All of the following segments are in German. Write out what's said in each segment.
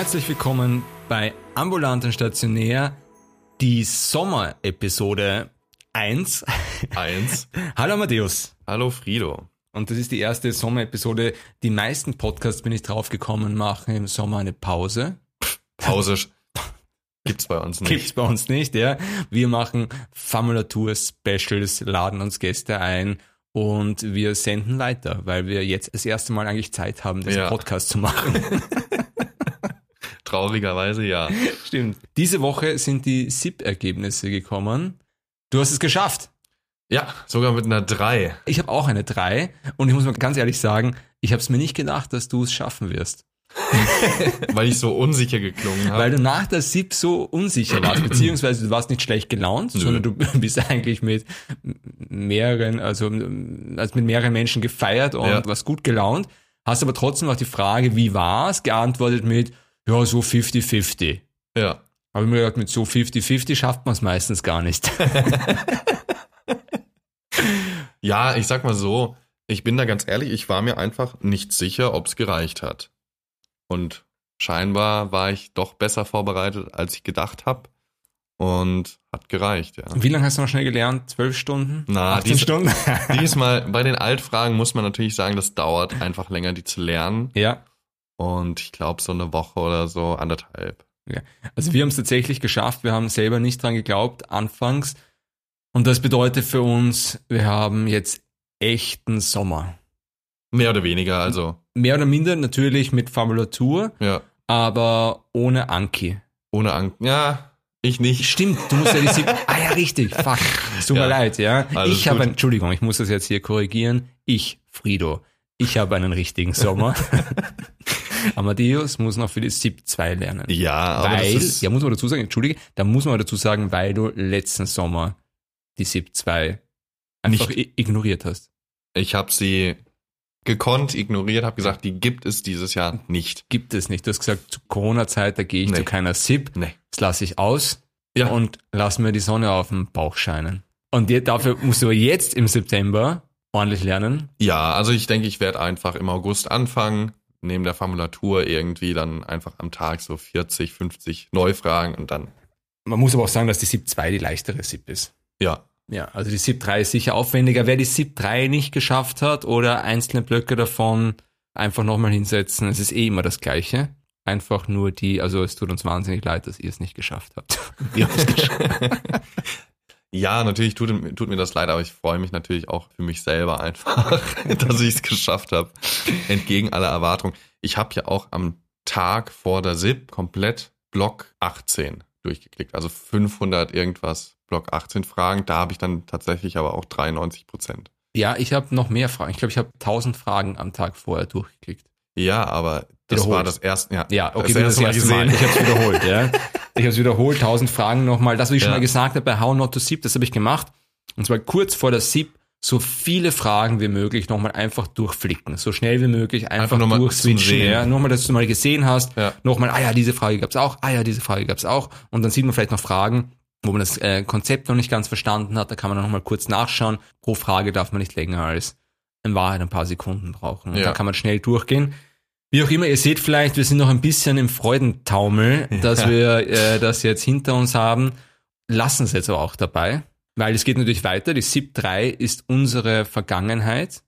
Herzlich willkommen bei Ambulant und Stationär, die Sommer-Episode 1. Eins. Hallo Matthäus. Hallo Frido. Und das ist die erste Sommer-Episode. Die meisten Podcasts bin ich draufgekommen, machen im Sommer eine Pause. Pause gibt's bei uns nicht. Gibt's bei uns nicht, ja. Wir machen Formulatur-Specials, laden uns Gäste ein und wir senden weiter, weil wir jetzt das erste Mal eigentlich Zeit haben, diesen Ja. Podcast zu machen. Traurigerweise ja. Stimmt. Diese Woche sind die SIP-Ergebnisse gekommen. Du hast es geschafft. Ja, sogar mit einer 3. Ich habe auch eine 3 und ich muss mal ganz ehrlich sagen, ich habe es mir nicht gedacht, dass du es schaffen wirst. Weil ich so unsicher geklungen habe. Weil du nach der SIP so unsicher warst, beziehungsweise du warst nicht schlecht gelaunt, sondern du bist eigentlich mit mehreren, also als mit mehreren Menschen gefeiert und Ja. warst gut gelaunt, hast aber trotzdem auf die Frage, wie war's, geantwortet mit, ja, so 50-50. Ja. Habe ich mir gedacht, mit so 50-50 schafft man es meistens gar nicht. Ja, ich sag mal so, ich bin da ganz ehrlich, ich war mir einfach nicht sicher, ob's gereicht hat. Und scheinbar war ich doch besser vorbereitet, als ich gedacht habe. Und hat gereicht, ja. Wie lange hast du noch schnell gelernt? Zwölf Stunden? Na, 18 dies- Stunden? Diesmal, bei den Altfragen muss man natürlich sagen, das dauert einfach länger, die zu lernen. ja. Und ich glaube, so eine Woche oder so, anderthalb. Ja. Also wir haben es tatsächlich geschafft. Wir haben selber nicht dran geglaubt anfangs. Und das bedeutet für uns, wir haben jetzt echten Sommer. Mehr oder weniger, also, Mehr oder minder natürlich mit Formulatur, ja. aber ohne Anki. Ohne Angst. Ja, ich nicht. Stimmt, du musst ja die sieb Ah ja, richtig. Fuck. Es tut mir Ja. leid, ja. Alles ich habe Entschuldigung, ich muss das jetzt hier korrigieren. Ich, Frido. Ich habe einen richtigen Sommer. Amadeus muss noch für die SIP 2 lernen. Ja, aber weil, das ist, ja, muss man dazu sagen, entschuldige, da muss man dazu sagen, weil du letzten Sommer die SIP 2 einfach i- ignoriert hast. ich habe sie gekonnt ignoriert, habe gesagt, die gibt es dieses Jahr nicht. Gibt es nicht. Du hast gesagt, zu Corona-Zeit, da gehe ich Nee. zu keiner SIP. Nee. Das lasse ich aus Ja. und lass mir die Sonne auf dem Bauch scheinen. Und dafür musst du aber jetzt im September ordentlich lernen. Ja, also ich denke, ich werde einfach im August anfangen, neben der Formulatur irgendwie dann einfach am Tag so 40, 50 Neufragen und dann, Man muss aber auch sagen, dass die SIP 2 die leichtere SIP ist. ja, Ja, also die SIP 3 ist sicher aufwendiger. Wer die SIP 3 nicht geschafft hat oder einzelne Blöcke davon einfach nochmal hinsetzen, es ist eh immer das Gleiche. Einfach nur die, also es tut uns wahnsinnig leid, dass ihr es nicht geschafft habt. Wir haben es geschafft. Ja, natürlich tut, tut mir das leid, aber ich freue mich natürlich auch für mich selber einfach, dass ich es geschafft habe. Entgegen aller Erwartungen. Ich habe ja auch am Tag vor der SIP komplett Block 18 durchgeklickt. Also 500 irgendwas Block 18 Fragen. Da habe ich dann tatsächlich aber auch 93 Prozent. Ja, ich habe noch mehr Fragen. Ich glaube, ich habe 1000 Fragen am Tag vorher durchgeklickt. Ja, aber das Wiederholt. war das erste, ja, Ja, okay, das das, erste Mal erste Mal. gesehen. Ich habe es wiederholt, ja. Ich habe es wiederholt, 1000 Fragen nochmal. Das, was ich schon Ja. mal gesagt habe bei How Not to SIP, das habe ich gemacht. Und zwar kurz vor der SIP so viele Fragen wie möglich nochmal einfach durchflicken. So schnell wie möglich einfach, Einfach nochmal durchswitchen. Ja. Nochmal, dass du mal gesehen hast. Ja. Nochmal, ah ja, diese Frage gab's auch. Ah ja, diese Frage gab's auch. Und dann sieht man vielleicht noch Fragen, wo man das äh, Konzept noch nicht ganz verstanden hat. Da kann man dann nochmal kurz nachschauen. Pro Frage darf man nicht länger als in Wahrheit ein paar Sekunden brauchen. Und Ja. da kann man schnell durchgehen. Wie auch immer, ihr seht vielleicht, wir sind noch ein bisschen im Freudentaumel, dass Ja. wir äh, das jetzt hinter uns haben. Lassen es jetzt aber auch dabei, weil es geht natürlich weiter. Die SIP 3 ist unsere Vergangenheit.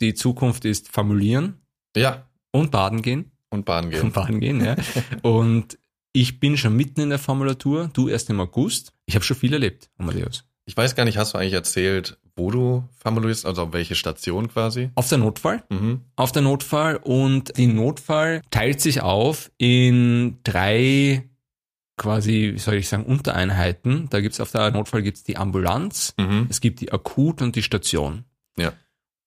Die Zukunft ist formulieren Ja, und baden gehen. und Und gehen. baden gehen, ja. Und ich bin schon mitten in der Formulatur, du erst im August. Ich habe schon viel erlebt, Amadeus. Ich weiß gar nicht, hast du eigentlich erzählt, wo du formulierst, also auf welche Station quasi? Auf der Notfall, Mhm. auf der Notfall und die Notfall teilt sich auf in drei quasi, wie soll ich sagen, Untereinheiten. Da gibt's auf der Notfall gibt's die Ambulanz, Mhm. es gibt die Akut und die Station. Ja.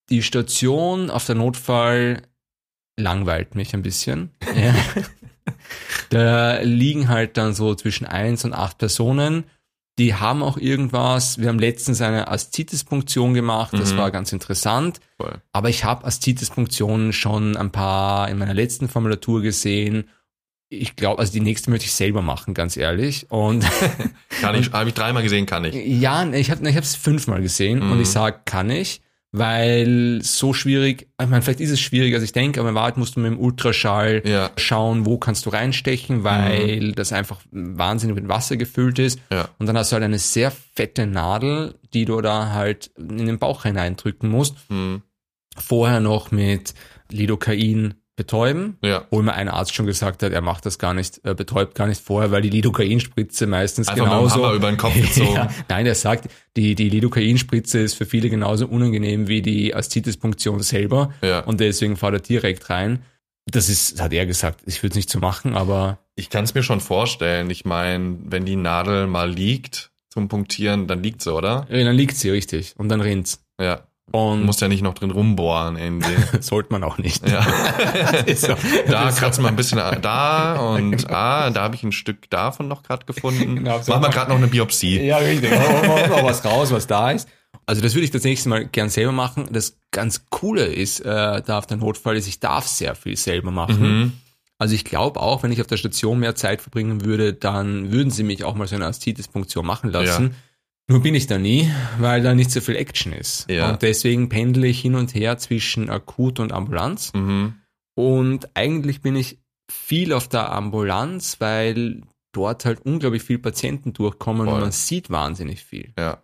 Die Station auf der Notfall langweilt mich ein bisschen. ja. Da liegen halt dann so zwischen eins und acht Personen. Die haben auch irgendwas. Wir haben letztens eine Aszitis-Punktion gemacht. Das Mhm. war ganz interessant. Voll. Aber ich habe Aszitis-Punktionen schon ein paar in meiner letzten Formulatur gesehen ich glaube, also die nächste möchte ich selber machen, ganz ehrlich. Und Kann ich, habe ich dreimal gesehen, kann ich. ja, ich habe es fünfmal gesehen und Mhm. ich sage, kann ich, weil so schwierig, ich meine, vielleicht ist es schwieriger, als ich denke, aber in Wahrheit musst du mit dem Ultraschall Ja. schauen, wo kannst du reinstechen, weil das einfach wahnsinnig mit Wasser gefüllt ist. Ja. Und dann hast du halt eine sehr fette Nadel, die du da halt in den Bauch hineindrücken musst. Hm. Vorher noch mit Lidocain betäuben. Ja. Obwohl mir ein Arzt schon gesagt hat, er macht das gar nicht, äh, betäubt gar nicht vorher, weil die Lidocain-Spritze meistens Einfach genauso. Hammer über den Kopf gezogen. ja, nein, er sagt, die, die Lidocain-Spritze ist für viele genauso unangenehm wie die Aszites-Punktion selber. Ja. Und deswegen fährt er direkt rein. Das ist, hat er gesagt, ich würde es nicht so machen, aber Ich kann es mir schon vorstellen. Ich meine, wenn die Nadel mal liegt zum Punktieren, dann liegt sie, oder? äh, dann liegt sie richtig und dann rinnt's. Ja. Und Du musst ja nicht noch drin rumbohren irgendwie. sollte man auch nicht. Ja. So. Da kratzt man ein bisschen da und ah, da habe ich ein Stück davon noch gerade gefunden. Genau, so. Machen wir gerade noch eine Biopsie. Ja, richtig. Mal was raus, was da ist. Also das würde ich das nächste Mal gern selber machen. Das ganz Coole ist, äh, da auf der Notfall ist, ich darf sehr viel selber machen. Mhm. Also ich glaube auch, wenn ich auf der Station mehr Zeit verbringen würde, dann würden sie mich auch mal so eine Aszites-Punktion machen lassen. Nur bin ich da nie, weil da nicht so viel Action ist. Ja. Und deswegen pendle ich hin und her zwischen akut und Ambulanz. Mhm. Und eigentlich bin ich viel auf der Ambulanz, weil dort halt unglaublich viele Patienten durchkommen Voll. und man sieht wahnsinnig viel. Ja.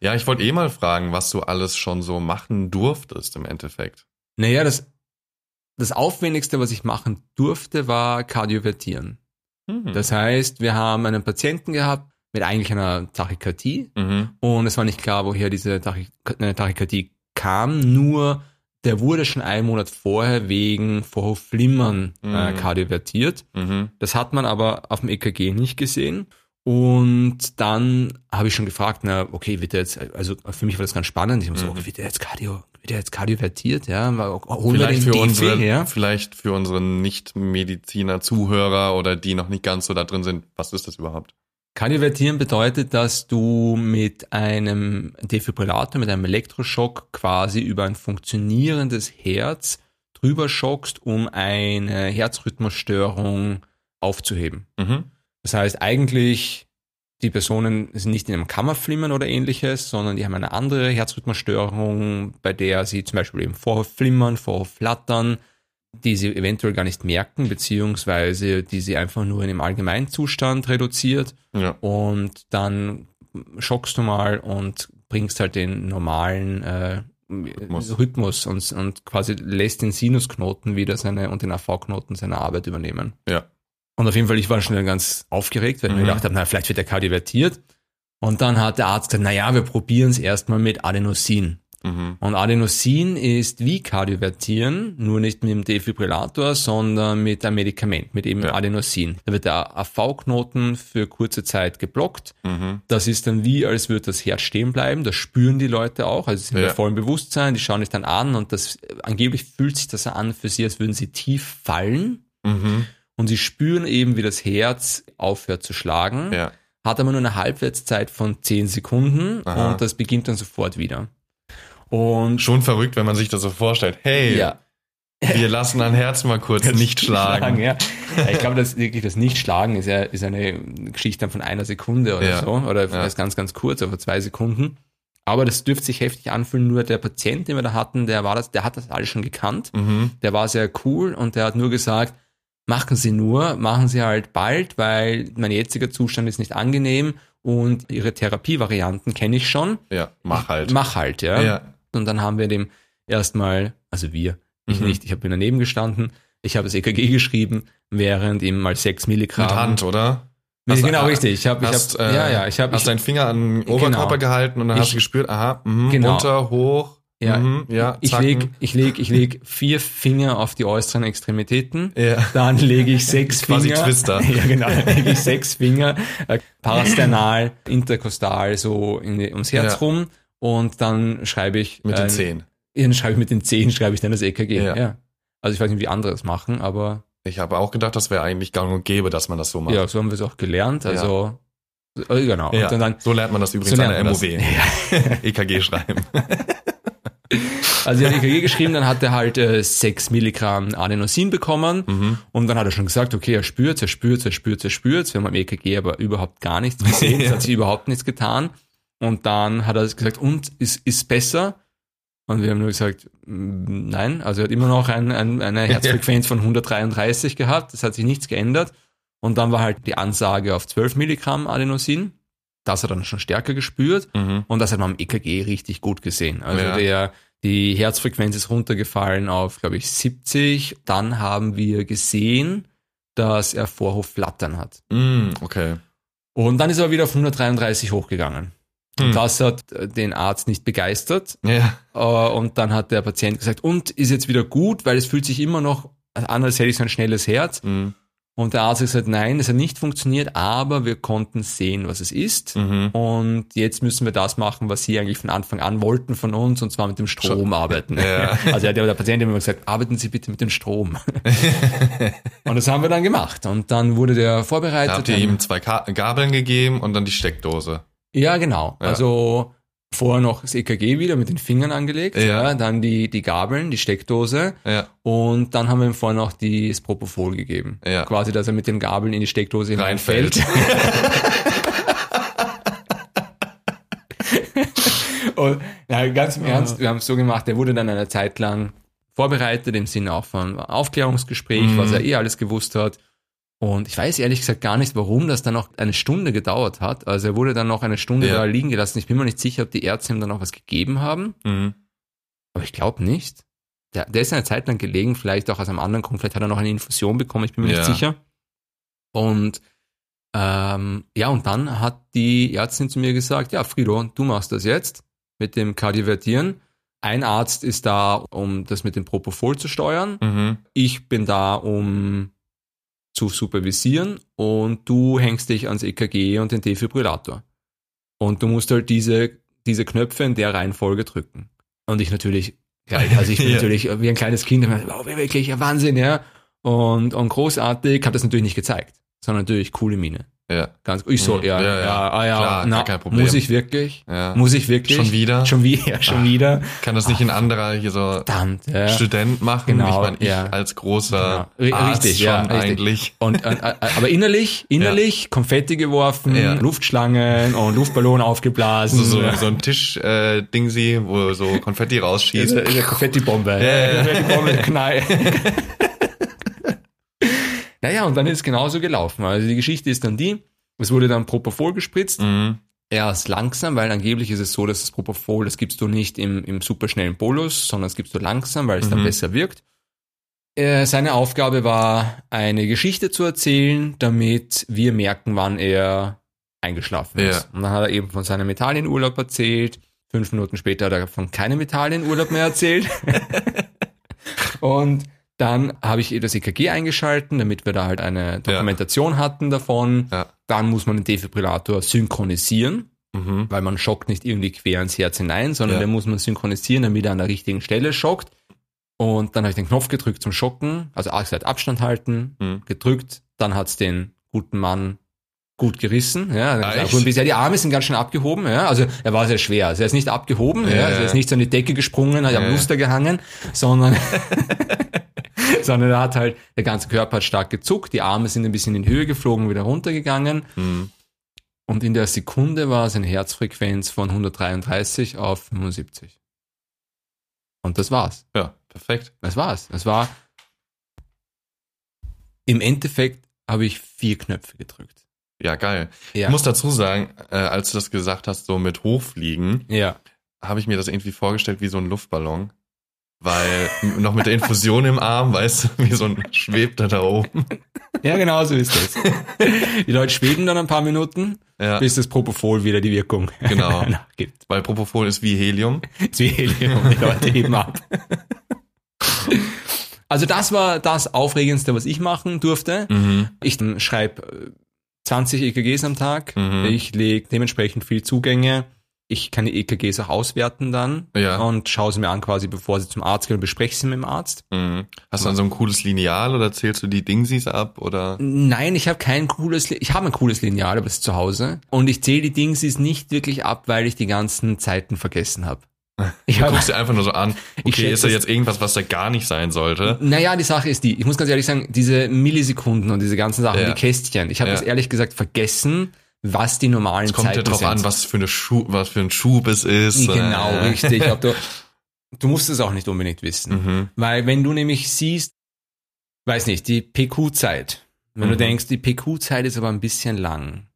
Ja, ich wollte eh mal fragen, was du alles schon so machen durftest im Endeffekt. Naja, das, das Aufwendigste, was ich machen durfte, war Kardiovertieren. Mhm. Das heißt, wir haben einen Patienten gehabt mit eigentlich einer Tachykardie mhm. und es war nicht klar, woher diese Tachy äh, Tachykardie kam, nur der wurde schon einen Monat vorher wegen Vorhofflimmern äh, Mhm. kardiovertiert. Mhm. Das hat man aber auf dem EKG nicht gesehen. Und dann habe ich schon gefragt, na, okay, wird der jetzt, also für mich war das ganz spannend. Ich habe so, Mhm. okay, wird der jetzt Cardio, wird der jetzt kardiovertiert, ja? Holen Vielleicht wir für, den unsere, DFB her? vielleicht für unsere Nicht-Mediziner-Zuhörer oder die noch nicht ganz so da drin sind. Was ist das überhaupt? Kardiovertieren bedeutet, dass du mit einem Defibrillator, mit einem Elektroschock quasi über ein funktionierendes Herz drüber schockst, um eine Herzrhythmusstörung aufzuheben. Mhm. Das heißt, eigentlich, die Personen sind nicht in einem Kammerflimmern oder ähnliches, sondern die haben eine andere Herzrhythmusstörung, bei der sie zum Beispiel eben Vorhofflimmern, Vorhofflattern, die sie eventuell gar nicht merken, beziehungsweise die sie einfach nur in dem Allgemeinzustand reduziert. Ja. Und dann schockst du mal und bringst halt den normalen äh, Rhythmus. Rhythmus, und, und quasi lässt den Sinusknoten wieder seine und den AV-Knoten seine Arbeit übernehmen. Ja. Und auf jeden Fall, ich war schon ganz aufgeregt, weil ich Mhm. mir gedacht habe, na, vielleicht wird er kardiovertiert. Und dann hat der Arzt gesagt, na ja, wir probieren es erstmal mit Adenosin. Mhm. Und Adenosin ist wie Kardiovertieren, nur nicht mit dem Defibrillator, sondern mit einem Medikament, mit eben Ja. Adenosin. Da wird der AV-Knoten für kurze Zeit geblockt. Mhm. Das ist dann wie, als würde das Herz stehen bleiben. Das spüren die Leute auch. Also sie sind Ja. bei vollem Bewusstsein, die schauen dich dann an und das angeblich fühlt sich das an für sie, als würden sie tief fallen. Mhm. Und sie spüren eben, wie das Herz aufhört zu schlagen. Ja. Hat aber nur eine Halbwertszeit von 10 Sekunden Aha. und das beginnt dann sofort wieder. Und Schon verrückt, wenn man sich das so vorstellt. Hey, ja, wir lassen ein Herz mal kurz nicht schlagen. ja. Ich glaube, das wirklich das Nicht-Schlagen ist ja ist eine Geschichte dann von einer Sekunde oder Ja. so. Oder Ja. ganz, ganz kurz, aber zwei Sekunden. Aber das dürfte sich heftig anfühlen. Nur der Patient, den wir da hatten, der war das, der hat das alles schon gekannt. Mhm. Der war sehr cool und der hat nur gesagt, machen Sie nur, machen Sie halt bald, weil mein jetziger Zustand ist nicht angenehm und Ihre Therapievarianten kenne ich schon. Ja, mach halt. Mach halt, ja. Ja. Und dann haben wir dem erstmal, also wir, ich Mhm. nicht, ich habe daneben gestanden, ich habe das EKG geschrieben, während ihm mal sechs Milligramm. Mit Hand, oder? Hast- genau, ah, richtig. Ich habe, ich Hast, hab, ja, äh, ja, ich habe, Hast ich, deinen Finger an den Oberkörper Genau. gehalten und dann Ich- hast du gespürt, aha, mh, Genau. runter, hoch, Ja, mhm, ja, ich zacken. leg, ich leg, ich leg vier Finger auf die äußeren Extremitäten. Ja. Dann lege ich sechs Quasi Finger. Twister. Ja, genau. Lege ich sechs Finger äh, parasternal, interkostal so in, ums Herz Ja. rum und dann schreibe ich Mit den äh, Zehen. Ja, dann schreibe ich mit den Zehen schreibe ich dann das EKG. Ja. Ja. Also ich weiß nicht, wie andere es machen, aber Ich habe auch gedacht, das wäre eigentlich gang und gäbe, dass man das so macht. ja, so haben wir es auch gelernt. Ja. Also äh, genau. Ja, dann so lernt man das übrigens so an der das. MOW. EKG schreiben. Also er hat EKG geschrieben, dann hat er halt äh, 6 Milligramm Adenosin bekommen Mhm. und dann hat er schon gesagt, okay, er spürt, er spürt, er spürt, er spürt. Wir haben am EKG aber überhaupt gar nichts gesehen, es hat sich überhaupt nichts getan. Und dann hat er gesagt, und ist, ist besser? Und wir haben nur gesagt, mm, nein, also er hat immer noch ein, ein, eine Herzfrequenz von 133 gehabt, es hat sich nichts geändert. Und dann war halt die Ansage auf 12 Milligramm Adenosin. Das hat er dann schon stärker gespürt. Mhm. Und das hat man am EKG richtig gut gesehen. Also Ja. der, die Herzfrequenz ist runtergefallen auf, glaube ich, 70. Dann haben wir gesehen, dass er Vorhofflattern hat. Mm, okay. Und dann ist er wieder auf 133 hochgegangen. Hm. Und das hat äh, den Arzt nicht begeistert. Ja. Äh, Und dann hat der Patient gesagt, und ist jetzt wieder gut, weil es fühlt sich immer noch an, als hätte ich so ein schnelles Herz. Mm, Und der Arzt hat gesagt, nein, es hat nicht funktioniert, aber wir konnten sehen, was es ist. mhm. Und jetzt müssen wir das machen, was Sie eigentlich von Anfang an wollten von uns, und zwar mit dem Strom arbeiten. Ja. Also der, der Patient hat immer gesagt, arbeiten Sie bitte mit dem Strom. und das haben wir dann gemacht. Und dann wurde der vorbereitet. Da habt ihr ihm zwei Gabeln gegeben und dann die Steckdose. Ja, genau. Ja. Also vorher noch das EKG wieder mit den Fingern angelegt, Ja. dann die, die Gabeln, die Steckdose Ja. und dann haben wir ihm vorher noch die, das Propofol gegeben. Ja. Quasi, dass er mit den Gabeln in die Steckdose Reinfällt. Und na, ganz im Ernst, wir haben es so gemacht, der wurde dann eine Zeit lang vorbereitet, im Sinne auch von Aufklärungsgespräch, Mhm. was er eh alles gewusst hat. Und ich weiß ehrlich gesagt gar nicht, warum das dann noch eine Stunde gedauert hat. Also er wurde dann noch eine Stunde Ja. da liegen gelassen. Ich bin mir nicht sicher, ob die Ärzte ihm dann noch was gegeben haben. Mhm. Aber ich glaube nicht. Der, der ist eine Zeit lang gelegen, vielleicht auch aus einem anderen Grund. Vielleicht hat er noch eine Infusion bekommen, ich bin mir Ja. nicht sicher. Und ähm, ja, und dann hat die Ärztin zu mir gesagt, ja, Frido, du machst das jetzt mit dem Kardiovertieren. Ein Arzt ist da, um das mit dem Propofol zu steuern. Mhm. Ich bin da, um zu supervisieren und du hängst dich ans EKG und den Defibrillator. Und du musst halt diese, diese Knöpfe in der Reihenfolge drücken. Und ich natürlich, gleich, also ich bin Ja. natürlich wie ein kleines Kind, wow, wirklich ein Wahnsinn, ja. Und, und großartig, habe das natürlich nicht gezeigt, sondern natürlich coole Mine. Ja. Ganz, ich so, Mhm. ja, Ja, ja, ja. ah, ja, Klar, na, kein Problem. muss ich wirklich? Ja. Muss ich wirklich? Schon wieder? Schon wieder, ja, schon Ah. wieder. Kann das nicht ein anderer hier so Verdammt, ja. Student machen? Genau, ich meine, ich ja. als großer Genau. Arzt richtig, schon ja, richtig. eigentlich. Und, äh, äh, aber innerlich, innerlich Konfetti geworfen. Luftschlangen und Luftballon aufgeblasen. So, so, so ein Tisch-Dingsi, äh, wo so Konfetti rausschießt. Konfetti-Bombe. Ja, ja, ja. Konfetti-Bombe, Knall. naja, und dann ist es genauso gelaufen. Also die Geschichte ist dann die, es wurde dann Propofol gespritzt. Mhm. Erst langsam, weil angeblich ist es so, dass das Propofol, das gibst du nicht im, im superschnellen Bolus, sondern das gibst du langsam, weil es dann Mhm. besser wirkt. Äh, seine Aufgabe war, eine Geschichte zu erzählen, damit wir merken, wann er eingeschlafen Ja. ist. Und dann hat er eben von seinem Italienurlaub erzählt. Fünf Minuten später hat er von keinem Italienurlaub mehr erzählt. Und dann habe ich das EKG eingeschalten, damit wir da halt eine Dokumentation hatten davon. Ja. Dann muss man den Defibrillator synchronisieren, Mhm. weil man schockt nicht irgendwie quer ins Herz hinein, sondern Ja. den muss man synchronisieren, damit er an der richtigen Stelle schockt. Und dann habe ich den Knopf gedrückt zum Schocken, also gesagt Abstand halten, Mhm. gedrückt, dann hat's den guten Mann gut gerissen, ja, Ah, ja gut, bisher die Arme sind ganz schön abgehoben, ja, also er war sehr schwer, also er ist nicht abgehoben, ja, Ja, also er ja. ist nicht so an die Decke gesprungen, hat am Ja. Muster gehangen, sondern sondern er hat halt, der ganze Körper hat stark gezuckt, die Arme sind ein bisschen in Höhe geflogen, wieder runtergegangen Mhm. und in der Sekunde war seine Herzfrequenz von 133 auf 75. Und das war's. Ja, perfekt. Das war's. Das war. Im Endeffekt habe ich vier Knöpfe gedrückt. Ja, geil. Ja. Ich muss dazu sagen, äh, als du das gesagt hast, so mit Hochfliegen, ja. habe ich mir das irgendwie vorgestellt wie so ein Luftballon. Weil noch mit der Infusion im Arm, weißt du, wie so ein schwebt er da oben. Ja, genau so ist das. Die Leute schweben dann ein paar Minuten, Ja, bis das Propofol wieder die Wirkung Genau. nachgibt. weil Propofol ist wie Helium. Ist wie Helium, die Leute heben ab. Also das war das Aufregendste, was ich machen durfte. Mhm. Ich schreibe 20 EKGs am Tag. Mhm. Ich lege dementsprechend viel Zugänge. Ich kann die EKGs auch auswerten dann Ja. und schaue sie mir an quasi, bevor sie zum Arzt gehen und bespreche sie mit dem Arzt. Mhm. Hast du dann so ein cooles Lineal oder zählst du die Dingsies ab oder? Nein, ich habe kein cooles, ich habe ein cooles Lineal, aber es ist zu Hause. Und ich zähle die Dingsies nicht wirklich ab, weil ich die ganzen Zeiten vergessen habe. Ich guckst dir einfach nur so an, Ich okay, ist da jetzt irgendwas, was da gar nicht sein sollte? naja, die Sache ist die, ich muss ganz ehrlich sagen, diese Millisekunden und diese ganzen Sachen, Ja. die Kästchen, ich habe Ja. das ehrlich gesagt vergessen, was die normalen Es kommt ja drauf sind. an, was für, eine Schuh, was für ein Schub es ist. Genau, Äh, richtig. Ob du, du musst es auch nicht unbedingt wissen. Mhm. Weil wenn du nämlich siehst, weiß nicht, die PQ-Zeit, wenn du Mhm. denkst, die PQ-Zeit ist aber ein bisschen lang,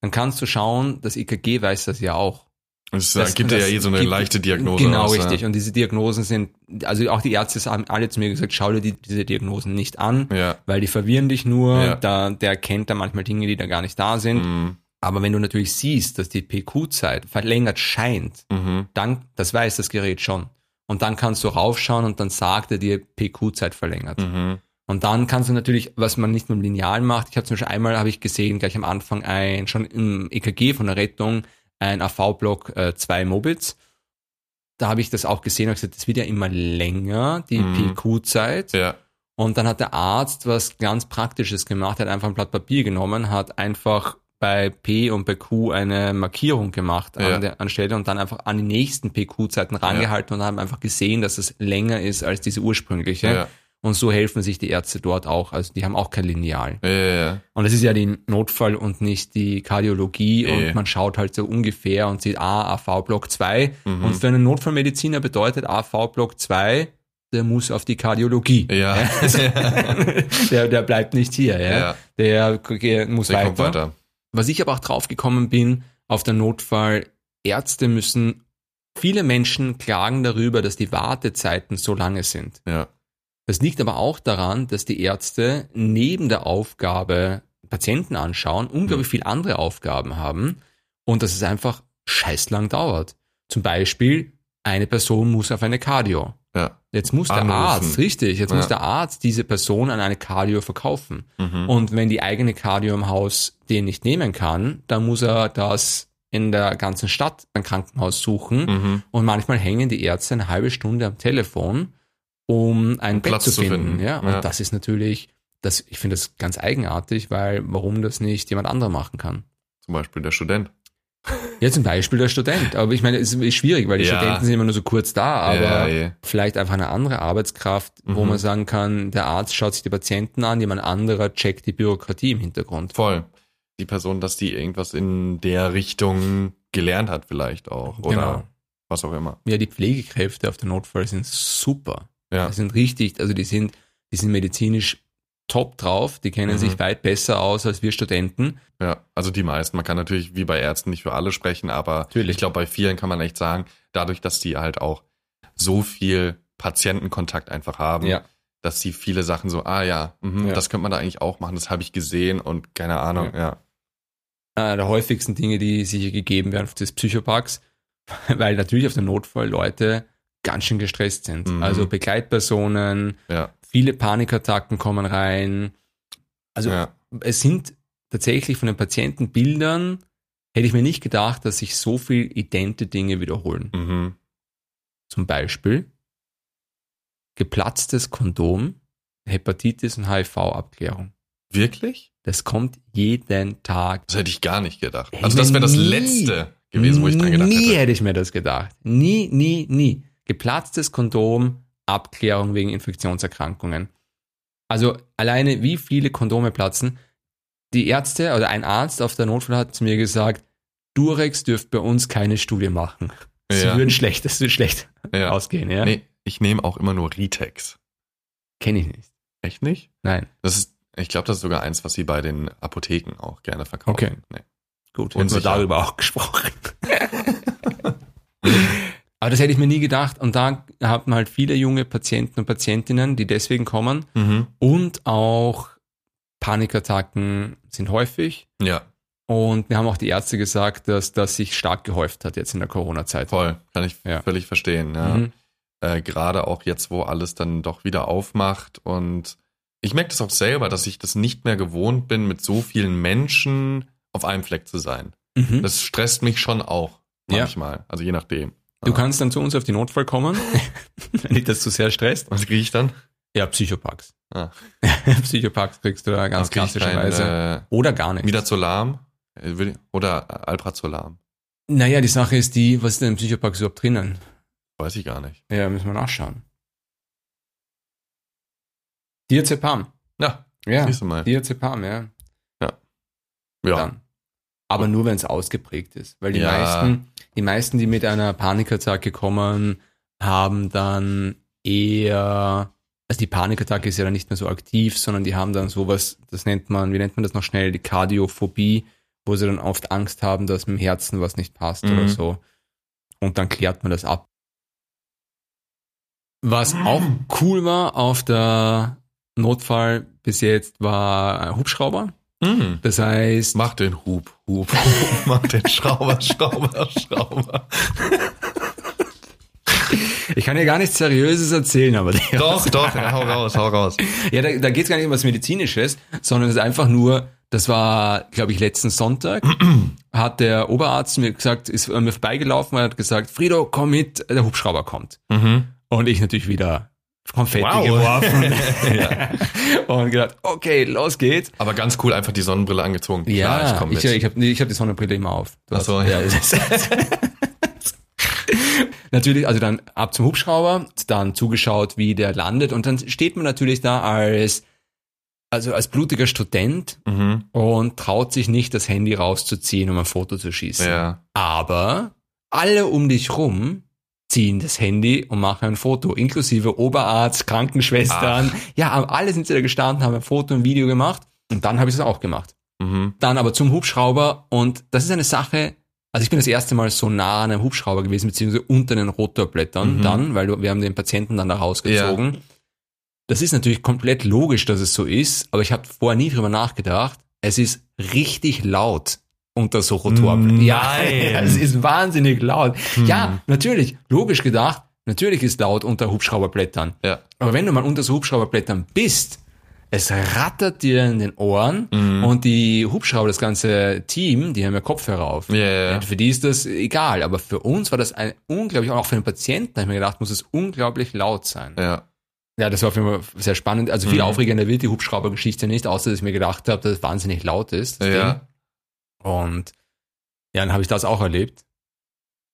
dann kannst du schauen, das EKG weiß das ja auch. Es Das- gibt ja das eh so eine gibt- leichte Diagnose. Genau, aus, richtig. Ja. Und diese Diagnosen sind, also auch die Ärzte haben alle zu mir gesagt, schau dir die, diese Diagnosen nicht an, Ja. weil die verwirren dich nur, Ja. da, der erkennt da manchmal Dinge, die da gar nicht da sind. Mhm. Aber wenn du natürlich siehst, dass die PQ-Zeit verlängert scheint, Mhm. dann, das weiß das Gerät schon. Und dann kannst du raufschauen und dann sagt er dir PQ-Zeit verlängert. Mhm. Und dann kannst du natürlich, was man nicht nur im Lineal macht, ich habe zum Beispiel einmal, habe ich gesehen, gleich am Anfang ein, schon im EKG von der Rettung, ein AV-Block äh, 2 Mobits. Da habe ich das auch gesehen und gesagt, das wird ja immer länger, die Mhm. PQ-Zeit. Ja. Und dann hat der Arzt was ganz Praktisches gemacht, hat einfach ein Blatt Papier genommen, hat einfach bei P und bei Q eine Markierung gemacht Ja. an der Anstelle und dann einfach an die nächsten PQ-Zeiten rangehalten und haben einfach gesehen, dass es länger ist als diese ursprüngliche. Ja. Und so helfen sich die Ärzte dort auch. Also die haben auch kein Lineal. Ja, ja, ja. Und das ist ja die Notfall und nicht die Kardiologie. Und man schaut halt so ungefähr und sieht, ah, AV-Block 2. Mhm. Und für einen Notfallmediziner bedeutet AV-Block 2, der muss auf die Kardiologie. Ja. der, der bleibt nicht hier. Ja? Ja. Der muss Der weiter. kommt weiter. Was ich aber auch drauf gekommen bin, auf der Notfall, Ärzte müssen, viele Menschen klagen darüber, dass die Wartezeiten so lange sind. Ja. Das liegt aber auch daran, dass die Ärzte neben der Aufgabe Patienten anschauen unglaublich Mhm. viel andere Aufgaben haben und dass es einfach scheißlang dauert. Zum Beispiel, eine Person muss auf eine Cardio. Ja. Jetzt muss der Anrufen. Arzt, richtig, jetzt Ja. muss der Arzt diese Person an eine Cardio verkaufen. Mhm. Und wenn die eigene Cardio im Haus den nicht nehmen kann, dann muss er das in der ganzen Stadt ein Krankenhaus suchen. Mhm. Und manchmal hängen die Ärzte eine halbe Stunde am Telefon, um ein Um Bett Platz zu zu finden. finden. Ja, und Ja. das ist natürlich, das, ich finde das ganz eigenartig, weil warum das nicht jemand anderer machen kann? Zum Beispiel der Student. Ja, zum Beispiel der Student. Aber ich meine, es ist schwierig, weil die Ja. Studenten sind immer nur so kurz da, aber Ja, ja. vielleicht einfach eine andere Arbeitskraft, wo Mhm. man sagen kann, der Arzt schaut sich die Patienten an, jemand anderer checkt die Bürokratie im Hintergrund. Voll. Die Person, dass die irgendwas in der Richtung gelernt hat, vielleicht auch. Oder Genau. was auch immer. Ja, die Pflegekräfte auf der Notfall sind super. Ja. Die sind richtig, also die sind, die sind medizinisch top drauf, die kennen Mhm. sich weit besser aus als wir Studenten. Ja, also die meisten. Man kann natürlich wie bei Ärzten nicht für alle sprechen, aber Natürlich. ich glaube, bei vielen kann man echt sagen, dadurch, dass die halt auch so viel Patientenkontakt einfach haben, Ja. dass sie viele Sachen so, ah ja, mhm, Ja. das könnte man da eigentlich auch machen, das habe ich gesehen und keine Ahnung, ja. Einer der häufigsten Dinge, die sicher gegeben werden, des Psychoparks, weil natürlich auf der Notfall Leute ganz schön gestresst sind. Mhm. Also Begleitpersonen, Ja, viele Panikattacken kommen rein. Also ja. es sind tatsächlich von den Patientenbildern, hätte ich mir nicht gedacht, dass sich so viel idente Dinge wiederholen. Mhm. Zum Beispiel geplatztes Kondom, Hepatitis und HIV-Abklärung. Wirklich? Das kommt jeden Tag. Das hätte ich gar nicht gedacht. Hätte Also das wäre das nie- Letzte gewesen, wo ich dran gedacht Nie hätte. hätte ich mir das gedacht. Nie, nie, nie. Geplatztes Kondom, Abklärung wegen Infektionserkrankungen. Also alleine wie viele Kondome platzen. Die Ärzte oder ein Arzt auf der Notfall hat zu mir gesagt, Durex dürft bei uns keine Studie machen. Sie Ja. würden schlecht, das würde schlecht Ja. ausgehen, ja? Nee, ich nehme auch immer nur Ritex. Kenne ich nicht. Echt nicht? Nein. Das ist, ich glaube, das ist sogar eins, was sie bei den Apotheken auch gerne verkaufen. Okay. Nee. Gut, hätten wir darüber auch gesprochen. Aber das hätte ich mir nie gedacht. Und da haben halt viele junge Patienten und Patientinnen, die deswegen kommen. Mhm. Und auch Panikattacken sind häufig. Ja, Und wir haben auch die Ärzte gesagt, dass das sich stark gehäuft hat jetzt in der Corona-Zeit. voll. Kann ich Ja. völlig verstehen. Ja. Mhm. Äh, Gerade auch jetzt, wo alles dann doch wieder aufmacht. Und ich merke das auch selber, dass ich das nicht mehr gewohnt bin, mit so vielen Menschen auf einem Fleck zu sein. Mhm. Das stresst mich schon auch Ja. manchmal. Also je nachdem. Du kannst dann zu uns auf die Notfall kommen, wenn dich das zu sehr stresst. Was kriege ich dann? Ja, Psychopax. Ah. Psychopax kriegst du da ganz klassischerweise. äh, Oder gar nicht. Midazolam Äh, will- oder Alprazolam. Naja, die Sache ist die, was ist denn im Psychopax überhaupt drinnen? Weiß ich gar nicht. Ja, müssen wir nachschauen. Diazepam. Ja, Ja, siehst du mal. Diazepam, ja. Ja. Dann. Aber nur, wenn es ausgeprägt ist. Weil die Ja. meisten, die meisten, die mit einer Panikattacke kommen, haben dann eher, also die Panikattacke ist ja dann nicht mehr so aktiv, sondern die haben dann sowas, das nennt man, wie nennt man das noch schnell, die Kardiophobie, wo sie dann oft Angst haben, dass mit dem Herzen was nicht passt Mhm. oder so. Und dann klärt man das ab. Was auch cool war auf der Notfall bis jetzt war Hubschrauber. Mhm. Das heißt, Mach den Hub, Hub, Hub. Mach den Schrauber, Schrauber, Schrauber. ich kann ja gar nichts Seriöses erzählen, aber der, Doch, doch, ja, hau raus, hau raus. ja, da, da geht es gar nicht um was Medizinisches, sondern es ist einfach nur, das war, glaube ich, letzten Sonntag, hat der Oberarzt mir gesagt, ist mir vorbeigelaufen und hat gesagt, Frido, komm mit, der Hubschrauber kommt. Mhm. Und ich natürlich wieder Konfetti Wow. geworfen ja. und gedacht, okay, los geht's. Aber ganz cool, einfach die Sonnenbrille angezogen. Klar, ich komme ich, mit. ich habe ich hab die Sonnenbrille immer auf. Du Ach so, hast- ja. ist- natürlich, also dann ab zum Hubschrauber, dann zugeschaut, wie der landet und dann steht man natürlich da als, also als blutiger Student mhm. und traut sich nicht, das Handy rauszuziehen, um ein Foto zu schießen. Ja. Aber alle um dich rum ziehen das Handy und machen ein Foto, inklusive Oberarzt, Krankenschwestern. Ja, alle sind sie da gestanden, haben ein Foto und Video gemacht und dann habe ich es auch gemacht. Mhm. Dann aber zum Hubschrauber und das ist eine Sache, also ich bin das erste Mal so nah an einem Hubschrauber gewesen, beziehungsweise unter den Rotorblättern Mhm. dann, weil wir haben den Patienten dann da rausgezogen. Das ist natürlich komplett logisch, dass es so ist, aber ich habe vorher nie drüber nachgedacht. Es ist richtig laut unter so Rotorblättern. Ja, Nein. es ist wahnsinnig laut. Hm. Ja, natürlich, logisch gedacht, natürlich ist laut unter Hubschrauberblättern. Ja. Aber wenn du mal unter so Hubschrauberblättern bist, es rattert dir in den Ohren Mhm. und die Hubschrauber, das ganze Team, die haben ja Kopfhörer auf. Ja, ja, ja. Für die ist das egal, aber für uns war das ein unglaublich, auch für den Patienten, habe ich mir gedacht, muss es unglaublich laut sein. Ja. Ja, das war für mich sehr spannend. Also viel Mhm. aufregender wird die Hubschraubergeschichte nicht, außer dass ich mir gedacht habe, dass es wahnsinnig laut ist. Ja. Ding. Und ja, dann habe ich das auch erlebt.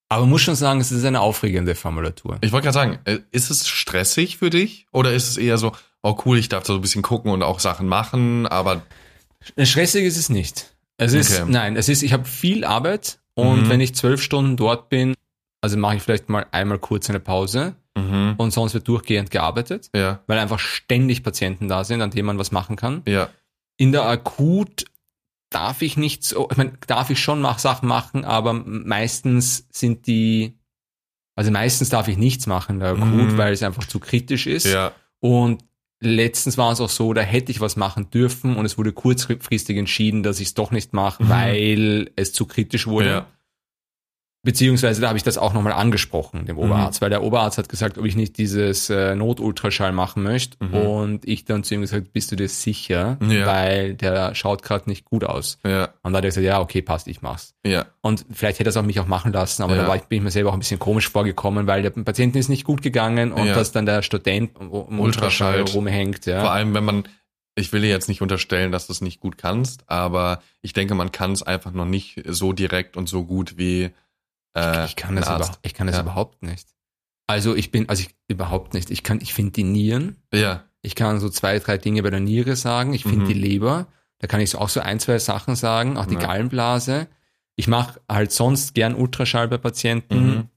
Aber muss schon sagen, es ist eine aufregende Formulatur. Ich wollte gerade sagen, äh, ist es stressig für dich? Oder ist es eher so, oh cool, ich darf da so ein bisschen gucken und auch Sachen machen, aber Stressig ist es nicht. Es ist, Okay. nein, es ist, ich habe viel Arbeit und Mhm. wenn ich zwölf Stunden dort bin, also mache ich vielleicht mal einmal kurz eine Pause mhm. und sonst wird durchgehend gearbeitet, ja, weil einfach ständig Patienten da sind, an denen man was machen kann. ja, In der Akut darf ich nicht so, ich meine, darf ich schon mach, Sachen machen, aber meistens sind die, also meistens darf ich nichts machen der Akut, Mhm. weil es einfach zu kritisch ist. ja, Und letztens war es auch so, da hätte ich was machen dürfen und es wurde kurzfristig entschieden, dass ich es doch nicht mache, Mhm. weil es zu kritisch wurde. ja, Beziehungsweise da habe ich das auch nochmal angesprochen, Mhm. dem Oberarzt, weil der Oberarzt hat gesagt, ob ich nicht dieses äh, Notultraschall machen möchte. Mhm. Und ich dann zu ihm gesagt, bist du dir sicher? Ja. Weil der schaut gerade nicht gut aus. ja, Und da hat er gesagt, ja, okay, passt, ich mach's. ja, Und vielleicht hätte er es auch mich auch machen lassen, aber Ja. da war ich, bin ich mir selber auch ein bisschen komisch vorgekommen, weil der Patienten ist nicht gut gegangen und Ja. dass dann der Student im Ultraschall Ultraschall. rumhängt. Ja. Vor allem, wenn man, ich will dir jetzt nicht unterstellen, dass du es nicht gut kannst, aber ich denke, man kann es einfach noch nicht so direkt und so gut wie äh, ich kann das, überhaupt, ich kann das Ja. überhaupt nicht. Also ich bin, also ich überhaupt nicht. Ich kann, ich finde die Nieren. Ja, Ich kann so zwei, drei Dinge bei der Niere sagen. Ich finde Mhm. die Leber. Da kann ich so auch so ein, zwei Sachen sagen. Auch die Ja. Gallenblase. Ich mache halt sonst gern Ultraschall bei Patienten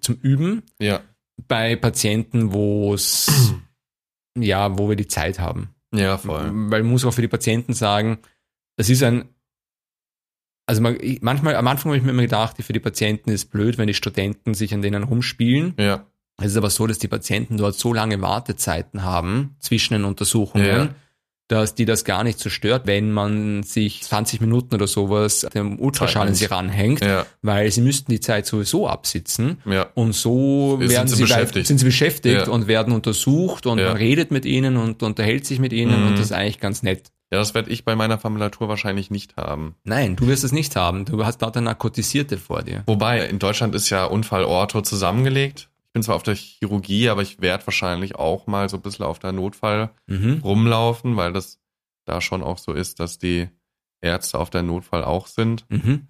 zum Üben. ja, Bei Patienten, wo es, ja, wo wir die Zeit haben. ja, voll. Weil man muss auch für die Patienten sagen, das ist ein, also man, ich- manchmal, am Anfang habe ich mir immer gedacht, für die Patienten ist blöd, wenn die Studenten sich an denen rumspielen. Ja, Es ist aber so, dass die Patienten dort so lange Wartezeiten haben zwischen den Untersuchungen, Ja. dass die das gar nicht so stört, wenn man sich 20 Minuten oder sowas dem Ultraschall in sie ranhängt, ja, weil sie müssten die Zeit sowieso absitzen. ja, Und so Sind werden sie sie, weit- beschäftigt. sind sie beschäftigt und werden untersucht und man redet mit ihnen und unterhält sich mit ihnen Mhm. und das ist eigentlich ganz nett. Ja, das werde ich bei meiner Formulatur wahrscheinlich nicht haben. Nein, du wirst es nicht haben. Du hast lauter Narkotisierte vor dir. Wobei, in Deutschland ist ja Unfall Ortho zusammengelegt. Ich bin zwar auf der Chirurgie, aber ich werde wahrscheinlich auch mal so ein bisschen auf der Notfall Mhm. rumlaufen, weil das da schon auch so ist, dass die Ärzte auf der Notfall auch sind. Mhm.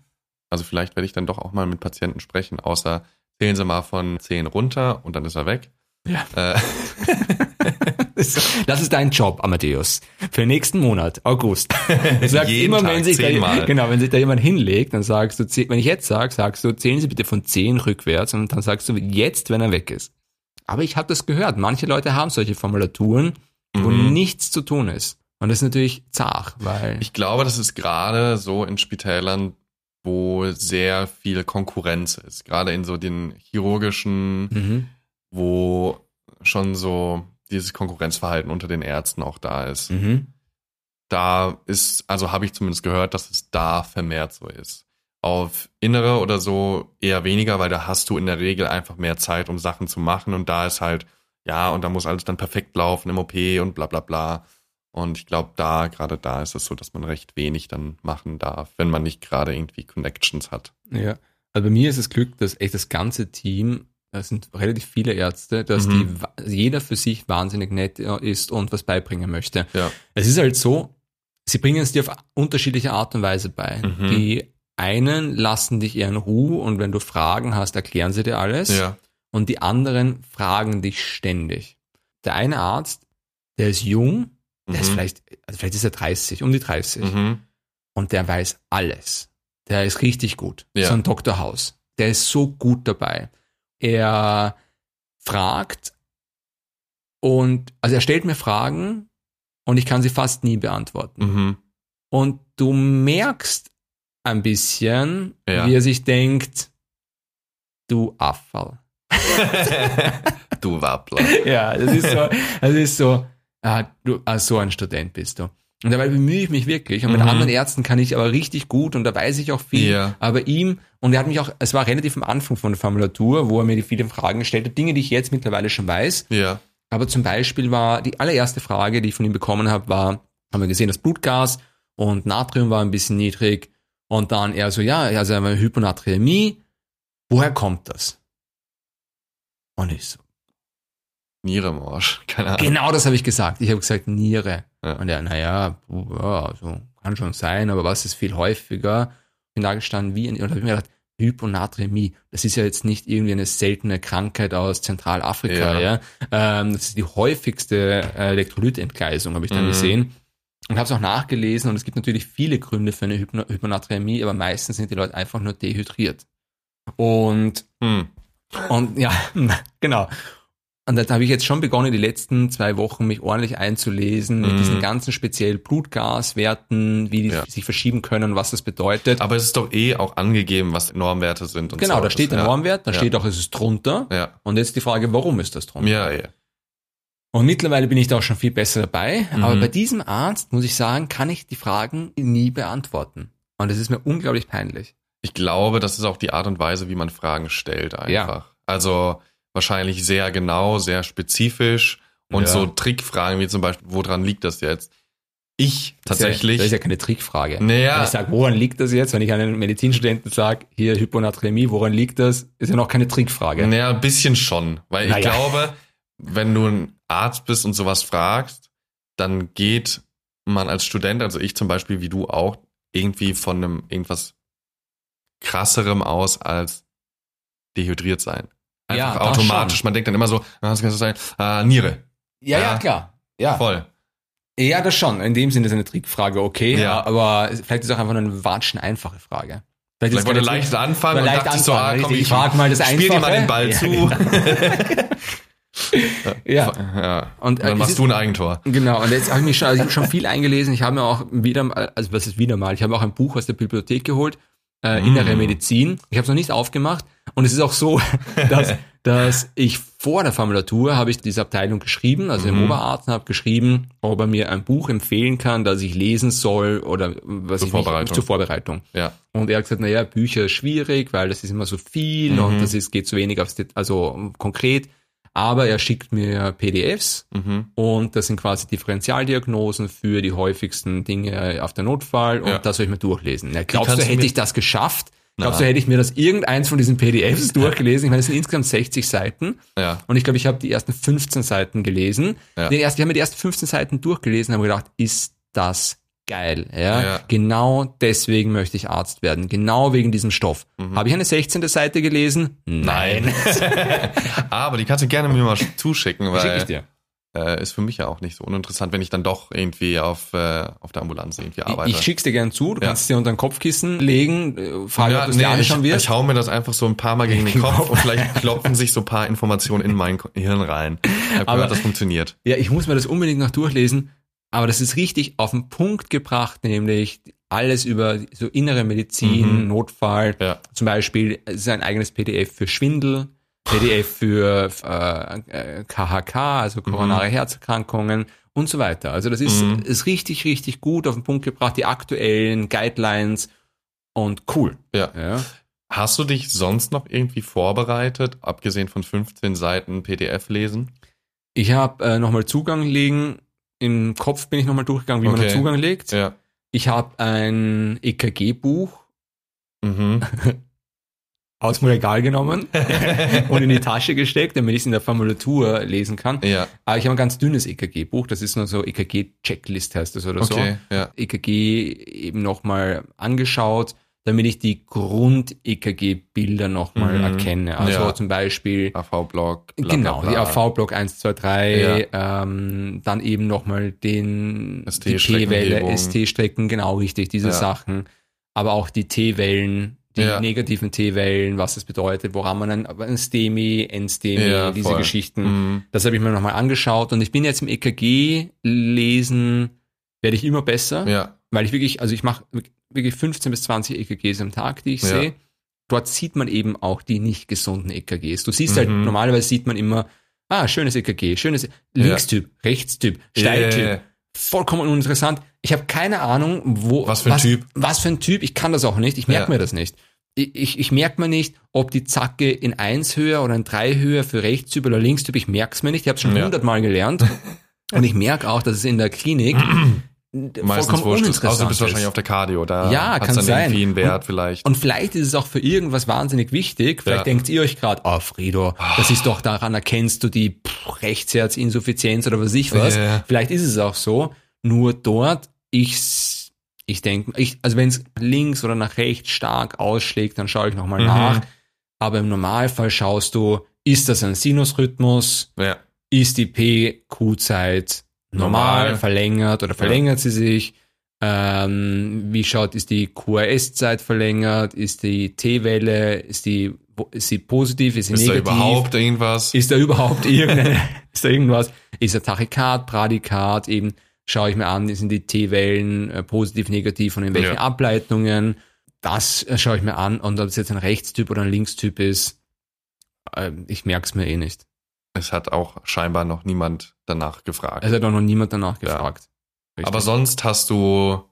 Also vielleicht werde ich dann doch auch mal mit Patienten sprechen, außer zählen Sie mal von 10 runter und dann ist er weg. Ja. Äh, Das ist dein Job, Amadeus. Für nächsten Monat, August. Du sagst immer, Tag wenn sich, da, genau, wenn sich da jemand hinlegt, dann sagst du, wenn ich jetzt sage, sagst du, zählen Sie bitte von 10 rückwärts und dann sagst du jetzt, wenn er weg ist. Aber ich habe das gehört. Manche Leute haben solche Formulaturen, wo Mhm. nichts zu tun ist. Und das ist natürlich zart, weil ich glaube, das ist gerade so in Spitälern, wo sehr viel Konkurrenz ist. Gerade in so den chirurgischen, mhm. wo schon so dieses Konkurrenzverhalten unter den Ärzten auch da ist. Mhm. Da ist, also habe ich zumindest gehört, dass es da vermehrt so ist. Auf Innere oder so eher weniger, weil da hast du in der Regel einfach mehr Zeit, um Sachen zu machen und da ist halt, ja, und da muss alles dann perfekt laufen im OP und bla bla bla. Und ich glaube, da, gerade da ist es so, dass man recht wenig dann machen darf, wenn man nicht gerade irgendwie Connections hat. Ja, also bei mir ist es Glück, dass echt das ganze Team, das sind relativ viele Ärzte, dass Mhm. die, jeder für sich wahnsinnig nett äh, ist und was beibringen möchte. Ja. Es ist halt so, sie bringen es dir auf unterschiedliche Art und Weise bei. Mhm. Die einen lassen dich eher in Ruhe und wenn du Fragen hast, erklären sie dir alles. Ja. Und die anderen fragen dich ständig. Der eine Arzt, der ist jung, der ist Mhm. vielleicht, also vielleicht ist er 30, um die 30 Mhm. und der weiß alles. Der ist richtig gut. Ja. So ein. House. Der ist so gut dabei. Er fragt und, also er stellt mir Fragen und ich kann sie fast nie beantworten. Mhm. Und du merkst ein bisschen, Ja. wie er sich denkt, du Affall. du Wappler. Ja, das ist so, das ist so, ah, du, ah, so ein Student bist du. Und dabei bemühe ich mich wirklich. Und mit Mhm. anderen Ärzten kann ich aber richtig gut und da weiß ich auch viel. Ja. Aber ihm, und er hat mich auch, es war relativ am Anfang von der Formulatur, wo er mir die vielen Fragen gestellt hat, Dinge, die ich jetzt mittlerweile schon weiß. Ja. Aber zum Beispiel war die allererste Frage, die ich von ihm bekommen habe, war, haben wir gesehen, das Blutgas und Natrium war ein bisschen niedrig. Und dann er so, ja, also eine Hyponatremie. Woher kommt das? Und ich so, Nieremorsch. Keine Ahnung. Genau das habe ich gesagt. Ich habe gesagt Niere. Ja. Und er, naja, ja, so kann schon sein, aber was ist viel häufiger? Bin da gestanden wie, und da habe ich mir gedacht, Hyponatremie, das ist ja jetzt nicht irgendwie eine seltene Krankheit aus Zentralafrika, ja. Ja. Ähm, das ist die häufigste äh, Elektrolytentgleisung, habe ich dann Mhm. gesehen. Und habe es auch nachgelesen und es gibt natürlich viele Gründe für eine Hypno Hyponatremie, aber meistens sind die Leute einfach nur dehydriert. Und Hm. und ja, genau. Und da habe ich jetzt schon begonnen, die letzten zwei Wochen mich ordentlich einzulesen mit Mhm. diesen ganzen speziell Blutgaswerten, wie die Ja. sich verschieben können, was das bedeutet. Aber es ist doch eh auch angegeben, was Normwerte sind. Und genau, so. da steht der ja. Normwert, da Ja. steht auch, es ist drunter. Ja. Und jetzt die Frage, warum ist das drunter? Ja, ja. Und mittlerweile bin ich da auch schon viel besser dabei. Mhm. Aber bei diesem Arzt, muss ich sagen, kann ich die Fragen nie beantworten. Und das ist mir unglaublich peinlich. Ich glaube, das ist auch die Art und Weise, wie man Fragen stellt einfach. Ja. Also wahrscheinlich sehr genau, sehr spezifisch und Ja. so Trickfragen wie zum Beispiel, woran liegt das jetzt? Ich tatsächlich. Das ist ja keine Trickfrage. Naja. Wenn ich sage, woran liegt das jetzt? Wenn ich einen Medizinstudenten sage, hier Hyponatremie, woran liegt das? Ist ja noch keine Trickfrage. Naja, ein bisschen schon. Weil ich Naja. glaube, wenn du ein Arzt bist und sowas fragst, dann geht man als Student, also ich zum Beispiel, wie du auch, irgendwie von einem irgendwas krasserem aus als dehydriert sein. Einfach Ja, automatisch. Man denkt dann immer so, ah, was kann das sein? Ah, Niere. Ja, ja, Ja. klar. Ja. Voll. ja, das schon. In dem Sinne ist eine Trickfrage okay. Ja. Aber vielleicht ist es auch einfach eine watschen einfache Frage. Vielleicht ist wollte leicht anfangen und leicht dachte ich so, ah, anfangen, komm, ich Ich frag mal das spiel dir mal den Ball Einfache. zu. Ja. ja. Und, Und äh, dann machst du ein Eigentor. Genau, und jetzt habe ich mich schon, also ich habe schon viel eingelesen. Ich habe mir auch wieder mal, also was ist wieder mal, ich habe auch ein Buch aus der Bibliothek geholt, äh, Innere Mm. Medizin. Ich habe es noch nicht aufgemacht. Und es ist auch so, dass, dass ich vor der Formulatur habe ich diese Abteilung geschrieben, also im Mhm. Oberarzt habe geschrieben, ob er mir ein Buch empfehlen kann, das ich lesen soll oder was Zur ich nicht- Vorbereitung. zur Vorbereitung. Ja. Und er hat gesagt, naja, Bücher ist schwierig, weil das ist immer so viel Mhm. und das ist, geht zu wenig aufs, also konkret. Aber er schickt mir PDFs Mhm. und das sind quasi Differentialdiagnosen für die häufigsten Dinge auf der Notfall und Ja. das soll ich mir durchlesen. Ja, glaubst du, hätte ich das geschafft? Glaubst Na. du, hätte ich mir das irgendeins von diesen PDFs durchgelesen? Ich meine, es sind insgesamt 60 Seiten Ja. und ich glaube, ich habe die ersten 15 Seiten gelesen. Ja. Den ersten, ich habe mir die ersten 15 Seiten durchgelesen und habe gedacht, ist das geil. Ja? Ja. Genau deswegen möchte ich Arzt werden. Genau wegen diesem Stoff. Habe ich eine 16. Seite gelesen? Nein. Aber die kannst du gerne mir mal zuschicken, Schicke ich weil dir. äh, ist für mich ja auch nicht so uninteressant, wenn ich dann doch irgendwie auf, äh, auf der Ambulanz irgendwie arbeite. Ich schick's dir gern zu. Du Ja. kannst es dir unter den Kopfkissen legen. äh, Frage, ob du es dir ich, anschauen wirst. ich hau mir das einfach so ein paar Mal gegen den Kopf und vielleicht klopfen sich so ein paar Informationen in mein Hirn rein. Ich hab Aber- gehört, das funktioniert. Ja, ich muss mir das unbedingt noch durchlesen, aber das ist richtig auf den Punkt gebracht, nämlich alles über so innere Medizin, Mhm. Notfall, Ja. zum Beispiel ist ein eigenes PDF für Schwindel, PDF für äh, äh, KHK, also koronare Herzerkrankungen und so weiter. Also das ist, Mhm. ist richtig, richtig gut auf den Punkt gebracht, die aktuellen Guidelines und cool. Ja. Ja. Hast du dich sonst noch irgendwie vorbereitet, abgesehen von 15 Seiten PDF lesen? Ich habe äh, nochmal Zugang legen, im Kopf bin ich nochmal durchgegangen, wie man Okay. den Zugang legt. Ja. Ich habe ein EKG-Buch Mhm. aus dem Regal genommen und in die Tasche gesteckt, damit ich es in der Formulatur lesen kann. Ja. Aber ich habe ein ganz dünnes EKG-Buch, das ist nur so EKG-Checklist heißt das oder Okay. Ja. so. EKG eben nochmal angeschaut, damit ich die Grund-EKG-Bilder nochmal Mhm. erkenne. Also Ja. zum Beispiel AV-Block. Genau, bla, die. AV-Block 1, 2, 3, ähm, dann eben nochmal den die T-Welle. ST-Strecken, genau richtig, diese Ja. Sachen. Aber auch die T-Wellen, die Ja. negativen T-Wellen, was das bedeutet, woran man ein, ein STEMI, NSTEMI, Ja, diese voll. Geschichten. Mhm. Das habe ich mir nochmal angeschaut und ich bin jetzt im EKG lesen, werde ich immer besser, Ja. Weil ich wirklich, also ich mache wirklich 15 bis 20 EKGs am Tag, die ich Ja. sehe. Dort sieht man eben auch die nicht gesunden EKGs. Du siehst halt, Mhm. normalerweise sieht man immer, ah, schönes EKG, schönes Linkstyp, Rechtstyp, Steiltyp. Yeah. Vollkommen uninteressant. Ich habe keine Ahnung, wo. Was für ein Typ? Was für ein Typ. Ich kann das auch nicht. Ich merke Ja. mir das nicht. Ich, ich, ich merke mir nicht, ob die Zacke in 1 höher oder in 3 höher für Rechtstyp oder Linkstyp. Ich merke es mir nicht. Ich habe es schon Ja. hundertmal gelernt. Und ich merke auch, dass es in der Klinik Meistens vollkommen wurscht Außer du bist ist. wahrscheinlich auf der Cardio. Da Ja, kann dann sein. irgendwie einen Wert vielleicht. Und vielleicht ist es auch für irgendwas wahnsinnig wichtig. Vielleicht Ja. denkt ihr euch gerade, oh Frido, das ist doch daran erkennst du die pff, Rechtsherzinsuffizienz oder was ich was. Ja. Vielleicht ist es auch so. Nur dort, ich, ich denke, ich, also wenn es links oder nach rechts stark ausschlägt, dann schaue ich nochmal Mhm. nach. Aber im Normalfall schaust du, ist das ein Sinusrhythmus? ja. Ist die PQ-Zeit normal, Normal. verlängert oder verlängert sie sich? Ähm, wie schaut, ist die QRS-Zeit verlängert? Ist die T-Welle, ist die, ist sie positiv, ist sie Ist da negativ? überhaupt irgendwas? Ist da überhaupt irgendeine, ist da irgendwas? Ist da Tachykard, Pradikard? Eben schaue ich mir an, sind die T-Wellen äh, positiv, negativ und in welchen Ja. Ableitungen? Das äh, schaue ich mir an und ob es jetzt ein Rechtstyp oder ein Linkstyp ist, äh, ich merke es mir eh nicht. Es hat auch scheinbar noch niemand danach gefragt. Es hat auch noch niemand danach Ja. gefragt. Richtig. Aber sonst hast du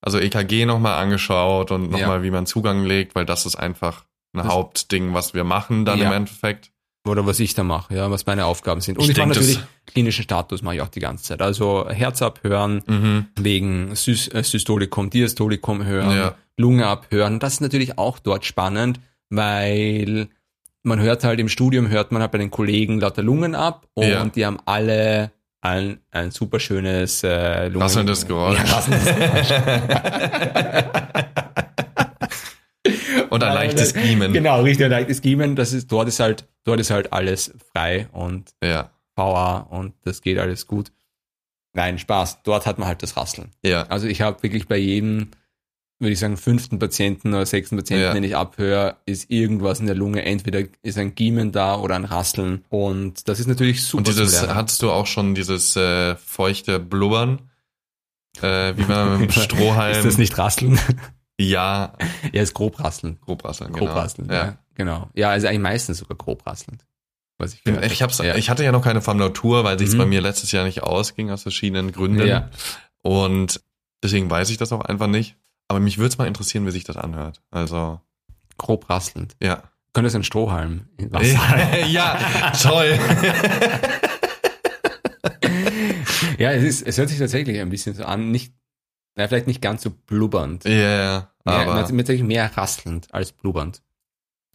also EKG nochmal angeschaut und nochmal, Ja. wie man Zugang legt, weil das ist einfach ein Das- Hauptding, was wir machen dann Ja. im Endeffekt. Oder was ich da mache, ja, was meine Aufgaben sind. Und Ich ich, mache natürlich klinischen Status mache ich auch die ganze Zeit. Also Herz abhören, Mhm. wegen Sys äh, Systolikum, Diastolikum hören, Ja. Lunge abhören. Das ist natürlich auch dort spannend, weil man hört halt im Studium, hört man halt bei den Kollegen lauter Lungen ab und Ja. die haben alle ein, ein super schönes äh, Lungen... Rasselndes Geräusch. Ja, rasselndes Und ein leichtes Giemen. Genau, richtig, ein leichtes Giemen. Das ist, dort ist halt, dort ist halt alles frei und Ja. VA und das geht alles gut. Nein, Spaß. Dort hat man halt das Rasseln. Ja. Also ich habe wirklich bei jedem, würde ich sagen, fünften Patienten oder sechsten Patienten, Ja. den ich abhöre, ist irgendwas in der Lunge. Entweder ist ein Giemen da oder ein Rasseln. Und das ist natürlich super. Und dieses, hattest du auch schon dieses äh, feuchte Blubbern? Äh, wie man mit dem Strohhalm. ist das nicht Rasseln? Ja, ja, ist grob rasseln. grob rasseln, Grob genau. rasseln, ja. Ja. Genau. Ja, also eigentlich meistens sogar grob rasselnd. Was ich gehört Ich, hab's, Ja. ich hatte ja noch keine Formulatur, weil sich's Mhm. bei mir letztes Jahr nicht ausging, aus verschiedenen Gründen. Ja. Und deswegen weiß ich das auch einfach nicht. Aber mich würde es mal interessieren, wie sich das anhört. Also, Grob rasselnd. ja. Könnte es ein Strohhalm Wasser ja, toll. Ja, es, ist, es hört sich tatsächlich ein bisschen so an, nicht, na, vielleicht nicht ganz so blubbernd. Ja, ja, Mehr, aber tatsächlich mehr rasselnd als blubbernd.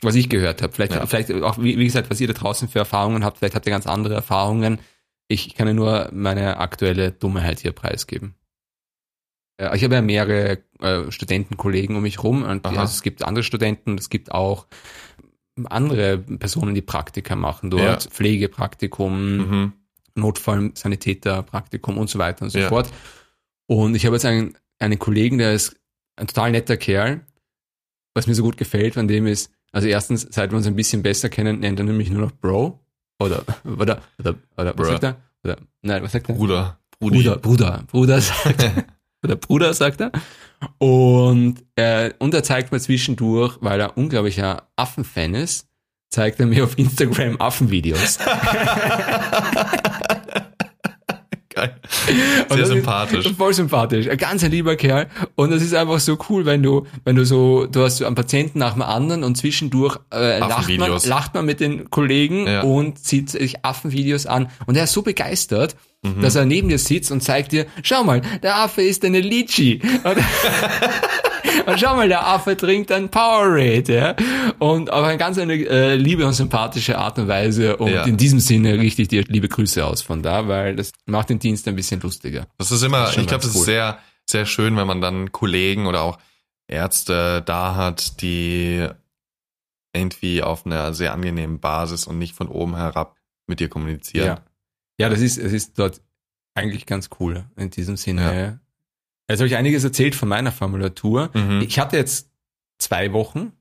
Was ich gehört habe. Vielleicht, Ja. vielleicht auch, wie, wie gesagt, was ihr da draußen für Erfahrungen habt, vielleicht habt ihr ganz andere Erfahrungen. Ich kann ja nur meine aktuelle Dummheit hier preisgeben. Äh, ich habe ja mehrere äh, Studentenkollegen um mich rum und die, also es gibt andere Studenten es gibt auch andere Personen, die Praktika machen dort, Ja. Pflegepraktikum, Mhm. Notfallsanitäterpraktikum und so weiter und so Ja. fort. Und ich habe jetzt einen, einen Kollegen, der ist ein total netter Kerl. Was mir so gut gefällt an dem ist, also erstens, seit wir uns ein bisschen besser kennen, nennt er nämlich nur noch Bro. Oder, oder, oder, oder was sagt er? Oder, nein, was sagt er? Bruder. Brudi. Bruder, Bruder, Bruder sagt er. Oder Bruder sagt er. Und, äh, und er zeigt mir zwischendurch, weil er unglaublicher Affenfan ist, zeigt er mir auf Instagram Affenvideos. Geil. Sehr sympathisch. Voll sympathisch. Ein ganz ein lieber Kerl. Und das ist einfach so cool, wenn du, wenn du so, du hast so einen Patienten nach dem anderen und zwischendurch äh, lacht, man, lacht man mit den Kollegen Ja. und zieht sich Affenvideos an. Und er ist so begeistert, Mhm. dass er neben dir sitzt und zeigt dir, schau mal, der Affe ist eine Litchi. Und, und schau mal, der Affe trinkt ein Powerade, ja. Und auf eine ganz eine äh, liebe und sympathische Art und Weise. Und Ja. in diesem Sinne richte ich dir liebe Grüße aus von da, weil das macht den Dienst ein bisschen lustiger. Das ist immer, Das ist ich glaube, ganz das ist cool. sehr, sehr schön, wenn man dann Kollegen oder auch Ärzte da hat, die irgendwie auf einer sehr angenehmen Basis und nicht von oben herab mit dir kommunizieren. Ja. Ja, das ist, es ist dort eigentlich ganz cool in diesem Sinne. Ja. Jetzt habe ich einiges erzählt von meiner Formulatur. Mhm. Ich hatte jetzt zwei Wochen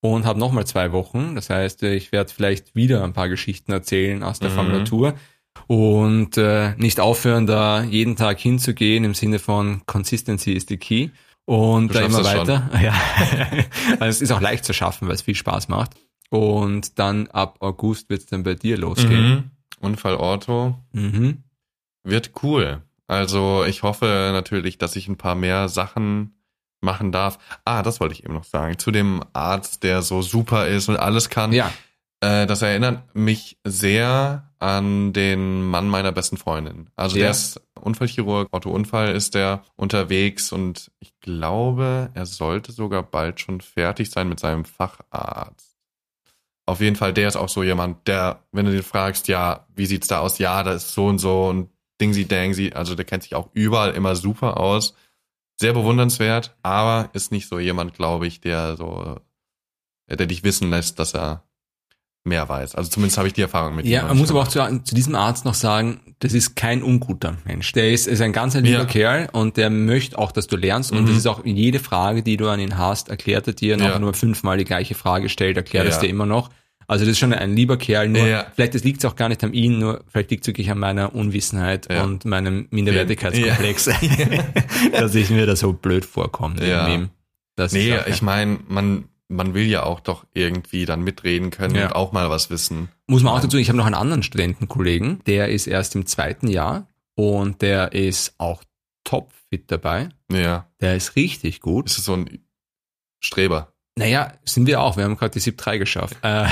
und habe nochmal zwei Wochen. Das heißt, ich werde vielleicht wieder ein paar Geschichten erzählen aus der Mhm. Formulatur und äh, nicht aufhören, da jeden Tag hinzugehen im Sinne von Consistency is the key. Und da immer schon. weiter. Ja. also es ist auch leicht zu schaffen, weil es viel Spaß macht. Und dann ab August wird es dann bei dir losgehen. Mhm. Unfall Ortho Mhm. wird cool. Also ich hoffe natürlich, dass ich ein paar mehr Sachen machen darf. Ah, das wollte ich eben noch sagen. Zu dem Arzt, der so super ist und alles kann. Ja, Äh, das erinnert mich sehr an den Mann meiner besten Freundin. Also Ja. der ist Unfallchirurg, Autounfall ist der unterwegs und ich glaube, er sollte sogar bald schon fertig sein mit seinem Facharzt. Auf jeden Fall, der ist auch so jemand, der, wenn du den fragst, ja, wie sieht's da aus? Ja, das ist so und so und Dingsy Dangsy, also der kennt sich auch überall immer super aus. Sehr bewundernswert, aber ist nicht so jemand, glaube ich, der so, der dich wissen lässt, dass er mehr weiß. Also zumindest habe ich die Erfahrung mit ihm. ja noch man muss aber auch zu, zu diesem Arzt noch sagen, das ist kein unguter Mensch. Der ist, ist ein ganz ein lieber Ja. Kerl und der möchte auch, dass du lernst. Und Mhm. das ist auch jede Frage, die du an ihn hast, erklärt er dir. Und Ja. nur fünfmal die gleiche Frage stellt, erklärt es Ja. dir immer noch. Also das ist schon ein lieber Kerl. Nur Ja. vielleicht liegt auch gar nicht an ihm, nur vielleicht liegt es wirklich an meiner Unwissenheit Ja. und meinem Minderwertigkeitskomplex, dass ich mir da so blöd vorkomme. Ja. Nee, ich meine, man, man will ja auch doch irgendwie dann mitreden können Ja. und auch mal was wissen. Muss man auch dazu, ich habe noch einen anderen Studentenkollegen, der ist erst im zweiten Jahr und der ist auch topfit dabei. Ja. Der ist richtig gut. Ist es so ein Streber? Naja, sind wir auch. Wir haben gerade die SIP 3 geschafft. Äh,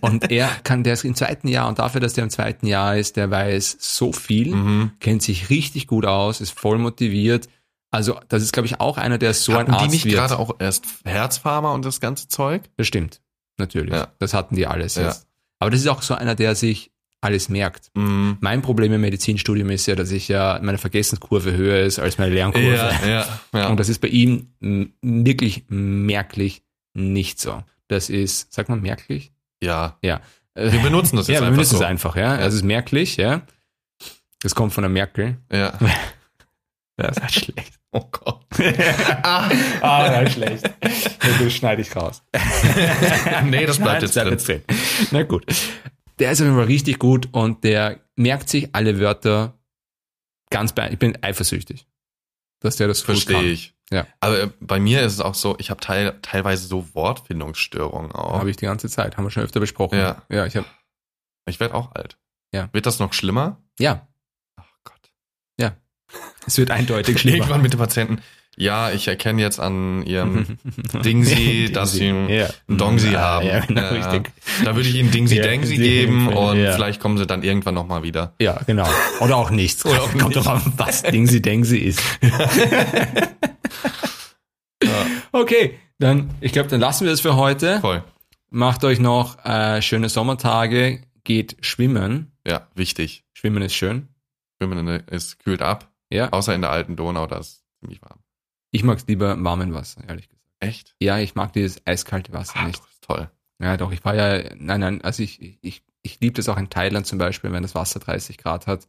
und er kann, der ist im zweiten Jahr und dafür, dass der im zweiten Jahr ist, der weiß so viel, Mhm. kennt sich richtig gut aus, ist voll motiviert. Also das ist, glaube ich, auch einer, der so ein Hatten die Arzt nicht wird. gerade auch erst Herzpharma und das ganze Zeug? Bestimmt, natürlich. Ja. Das hatten die alles Ja. jetzt. Aber das ist auch so einer, der sich alles merkt. Mhm. Mein Problem im Medizinstudium ist ja, dass ich ja meine Vergessenskurve höher ist als meine Lernkurve. Ja, ja, ja. Und das ist bei ihm wirklich merklich nicht so. Das ist, sagt man merklich? ja. Ja. Wir benutzen das jetzt ja, wir einfach benutzen so. es einfach, ja. Das ist merklich, ja. Das kommt von der Merkel. Ja. Das ist halt schlecht. Oh Gott. ah, das ist schlecht. Das schneide ich raus. nee, das bleibt Nein, jetzt das drin. bleibt drin. Na gut. Der ist auf jeden Fall richtig gut und der merkt sich alle Wörter ganz bei. Ich bin eifersüchtig, dass der das Verstehe ich. Ja. Aber äh, bei mir ist es auch so, ich habe teil, teilweise so Wortfindungsstörungen auch. Habe ich die ganze Zeit, haben wir schon öfter besprochen. Ja. Ja, ich habe, Ich werde auch alt. Ja. Wird das noch schlimmer? ja. Es wird eindeutig schlimmer. Irgendwann mit den Patienten. Ja, ich erkenne jetzt an ihrem Dingsy, dass sie einen ja. Dongsi ja, haben. Ja, genau, Ja. richtig. Da würde ich ihnen Dingsy Ja, Dengsi geben und vielleicht kommen sie dann irgendwann nochmal wieder. Ja, genau. Oder auch nichts. Oder auch Kommt doch an, was Dingsi Dengsi ist. Okay, dann, ich glaube, dann lassen wir das für heute. voll. Macht euch noch äh, schöne Sommertage, geht schwimmen. Ja, wichtig. Schwimmen ist schön. Schwimmen ist kühlt ab. Ja. Außer in der alten Donau, das ziemlich warm. Ich mag lieber warmen Wasser, ehrlich gesagt. Echt? Ja, ich mag dieses eiskalte Wasser Ah, nicht. das ist toll. Ja, doch, ich war ja, nein, nein, also ich, ich, ich liebe das auch in Thailand zum Beispiel, wenn das Wasser 30 Grad hat.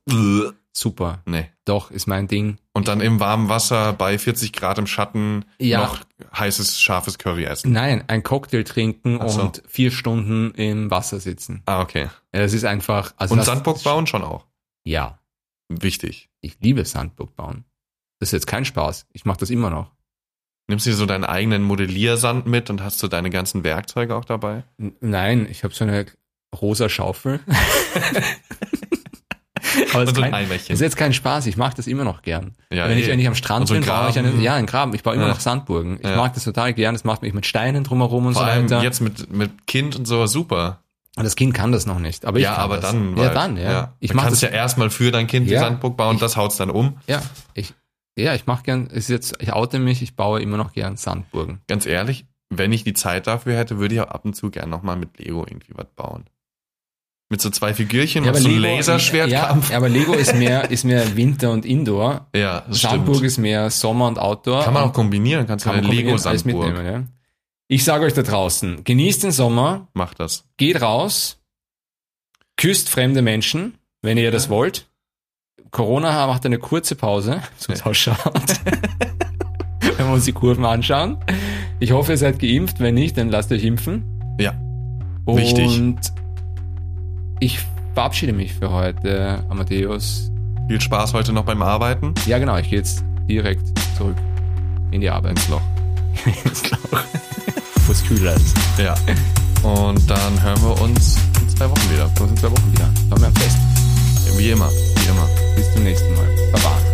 Super. Nee. Doch, ist mein Ding. Und dann im warmen Wasser bei 40 Grad im Schatten Ja. noch heißes, scharfes Curry essen. Nein, ein Cocktail trinken so. und vier Stunden im Wasser sitzen. Ah, okay. Ja, das ist einfach, also Und Sandburg bauen schon auch. Ja, Wichtig. ich liebe Sandburg bauen. Das ist jetzt kein Spaß. Ich mache das immer noch. Nimmst du dir so deinen eigenen Modelliersand mit und hast du deine ganzen Werkzeuge auch dabei? N- Nein, ich habe so eine rosa Schaufel. Aber es ist, so ein Eimerchen. ist jetzt kein Spaß, ich mache das immer noch gern. Ja, wenn, ich, eh. wenn ich am Strand so bin, baue ich einen, ja, einen Graben. Ich baue immer Ja. noch Sandburgen. Ich Ja. mag das total gern, das macht mich mit Steinen drumherum und Vor so allem weiter. jetzt mit, mit Kind und so, super. Und das Kind kann das noch nicht. Aber ich ja, kann aber das. dann. Ja, dann, ja. Ich Du mache kannst das ja erstmal für dein Kind die Ja. Sandburg bauen, Ich- das haut's dann um. Ja, ich, ja, ich mache gern, ist jetzt, ich oute mich, ich baue immer noch gern Sandburgen. Ganz ehrlich, wenn ich die Zeit dafür hätte, würde ich auch ab und zu gern nochmal mit Lego irgendwie was bauen. Mit so zwei Figürchen und so einem Laserschwertkampf. Ja, aber Lego ist mehr, ist mehr Winter und Indoor. Ja, das Sandburg stimmt. ist mehr Sommer und Outdoor. Kann man auch kombinieren, kannst du kann eine man kombinieren, alles Lego-Sandburg. mitnehmen, ja. Ich sage euch da draußen, genießt den Sommer, Mach das. geht raus, küsst fremde Menschen, wenn ihr das wollt. Corona macht eine kurze Pause, so es ausschaut. wenn wir uns die Kurven anschauen. Ich hoffe, ihr seid geimpft. Wenn nicht, dann lasst euch impfen. Ja. Und Wichtig. ich verabschiede mich für heute, Amadeus. Viel Spaß heute noch beim Arbeiten. Ja, genau, ich gehe jetzt direkt zurück in die Arbeit. Ins Loch. ins Loch. Wo es kühler ist. Ja. Und dann hören wir uns in zwei Wochen wieder. Bis in zwei Wochen wieder. Haben wir ein Fest. Wie immer. Wie immer. Bis zum nächsten Mal. Baba.